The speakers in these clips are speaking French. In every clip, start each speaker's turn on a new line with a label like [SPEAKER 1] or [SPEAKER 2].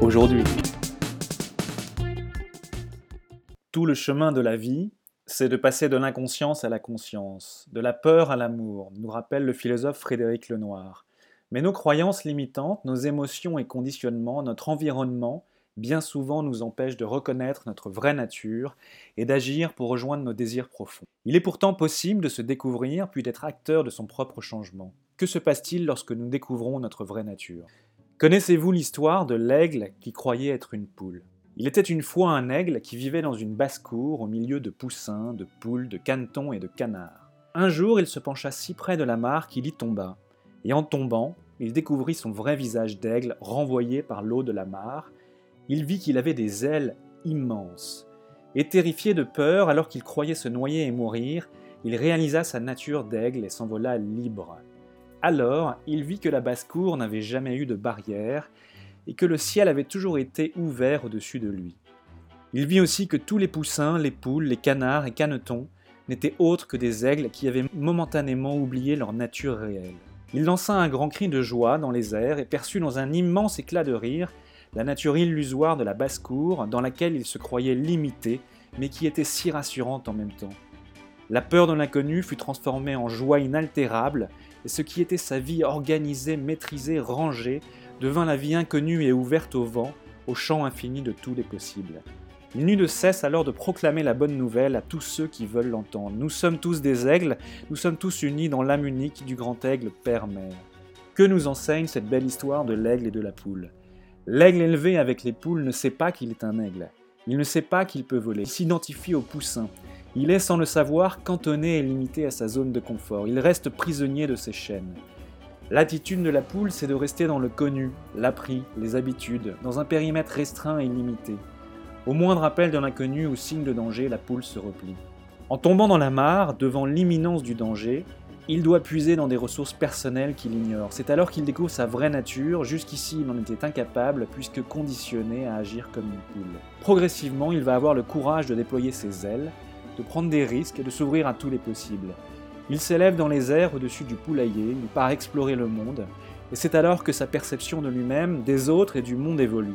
[SPEAKER 1] aujourd'hui. Tout le chemin de la vie, c'est de passer de l'inconscience à la conscience, de la peur à l'amour, nous rappelle le philosophe Frédéric Lenoir. Mais nos croyances limitantes, nos émotions et conditionnements, notre environnement, bien souvent nous empêchent de reconnaître notre vraie nature et d'agir pour rejoindre nos désirs profonds. Il est pourtant possible de se découvrir puis d'être acteur de son propre changement. Que se passe-t-il lorsque nous découvrons notre vraie nature? Connaissez-vous l'histoire de l'aigle qui croyait être une poule? Il était une fois un aigle qui vivait dans une basse-cour au milieu de poussins, de poules, de canetons et de canards. Un jour, il se pencha si près de la mare qu'il y tomba, et en tombant, il découvrit son vrai visage d'aigle renvoyé par l'eau de la mare. Il vit qu'il avait des ailes immenses. Et terrifié de peur, alors qu'il croyait se noyer et mourir, il réalisa sa nature d'aigle et s'envola libre. Alors, il vit que la basse-cour n'avait jamais eu de barrière et que le ciel avait toujours été ouvert au-dessus de lui. Il vit aussi que tous les poussins, les poules, les canards et canetons n'étaient autres que des aigles qui avaient momentanément oublié leur nature réelle. Il lança un grand cri de joie dans les airs et perçut dans un immense éclat de rire la nature illusoire de la basse-cour dans laquelle il se croyait limité, mais qui était si rassurante en même temps. La peur de l'inconnu fut transformée en joie inaltérable, et ce qui était sa vie organisée, maîtrisée, rangée, devint la vie inconnue et ouverte au vent, au champ infini de tous les possibles. Il n'eut de cesse alors de proclamer la bonne nouvelle à tous ceux qui veulent l'entendre. Nous sommes tous des aigles, nous sommes tous unis dans l'âme unique du grand aigle Père-Mère. Que nous enseigne cette belle histoire de l'aigle et de la poule? L'aigle élevé avec les poules ne sait pas qu'il est un aigle. Il ne sait pas qu'il peut voler. Il s'identifie au poussin. Il est sans le savoir cantonné et limité à sa zone de confort, il reste prisonnier de ses chaînes. L'attitude de la poule, c'est de rester dans le connu, l'appris, les habitudes, dans un périmètre restreint et limité. Au moindre appel d'un inconnu ou signe de danger, la poule se replie. En tombant dans la mare, devant l'imminence du danger, il doit puiser dans des ressources personnelles qu'il ignore. C'est alors qu'il découvre sa vraie nature, jusqu'ici il en était incapable puisque conditionné à agir comme une poule. Progressivement, il va avoir le courage de déployer ses ailes, de prendre des risques et de s'ouvrir à tous les possibles. Il s'élève dans les airs au-dessus du poulailler, il part explorer le monde, et c'est alors que sa perception de lui-même, des autres et du monde évolue.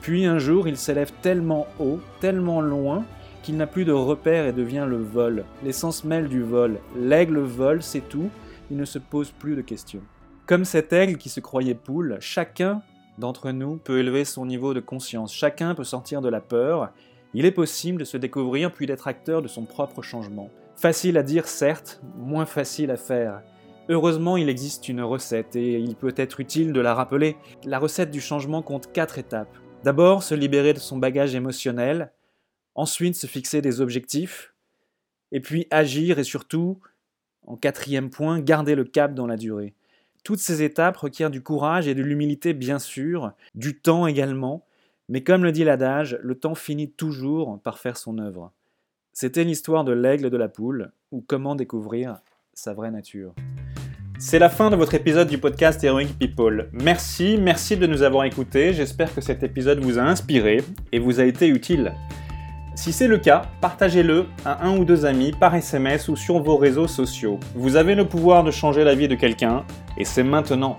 [SPEAKER 1] Puis un jour, il s'élève tellement haut, tellement loin, qu'il n'a plus de repères et devient le vol, l'essence mêle du vol. L'aigle vole, c'est tout, il ne se pose plus de questions. Comme cet aigle qui se croyait poule, chacun d'entre nous peut élever son niveau de conscience, chacun peut sortir de la peur il est possible de se découvrir puis d'être acteur de son propre changement. Facile à dire certes, moins facile à faire. Heureusement, il existe une recette et il peut être utile de la rappeler. La recette du changement compte quatre étapes. D'abord, se libérer de son bagage émotionnel, ensuite se fixer des objectifs, et puis agir et surtout, en quatrième point, garder le cap dans la durée. Toutes ces étapes requièrent du courage et de l'humilité bien sûr, du temps également, mais comme le dit l'adage, le temps finit toujours par faire son œuvre. C'était l'histoire de l'aigle et de la poule, ou comment découvrir sa vraie nature. C'est la fin de votre épisode du podcast Heroic People. Merci, merci de nous avoir écoutés. J'espère que cet épisode vous a inspiré et vous a été utile. Si c'est le cas, partagez-le à un ou deux amis par SMS ou sur vos réseaux sociaux. Vous avez le pouvoir de changer la vie de quelqu'un et c'est maintenant.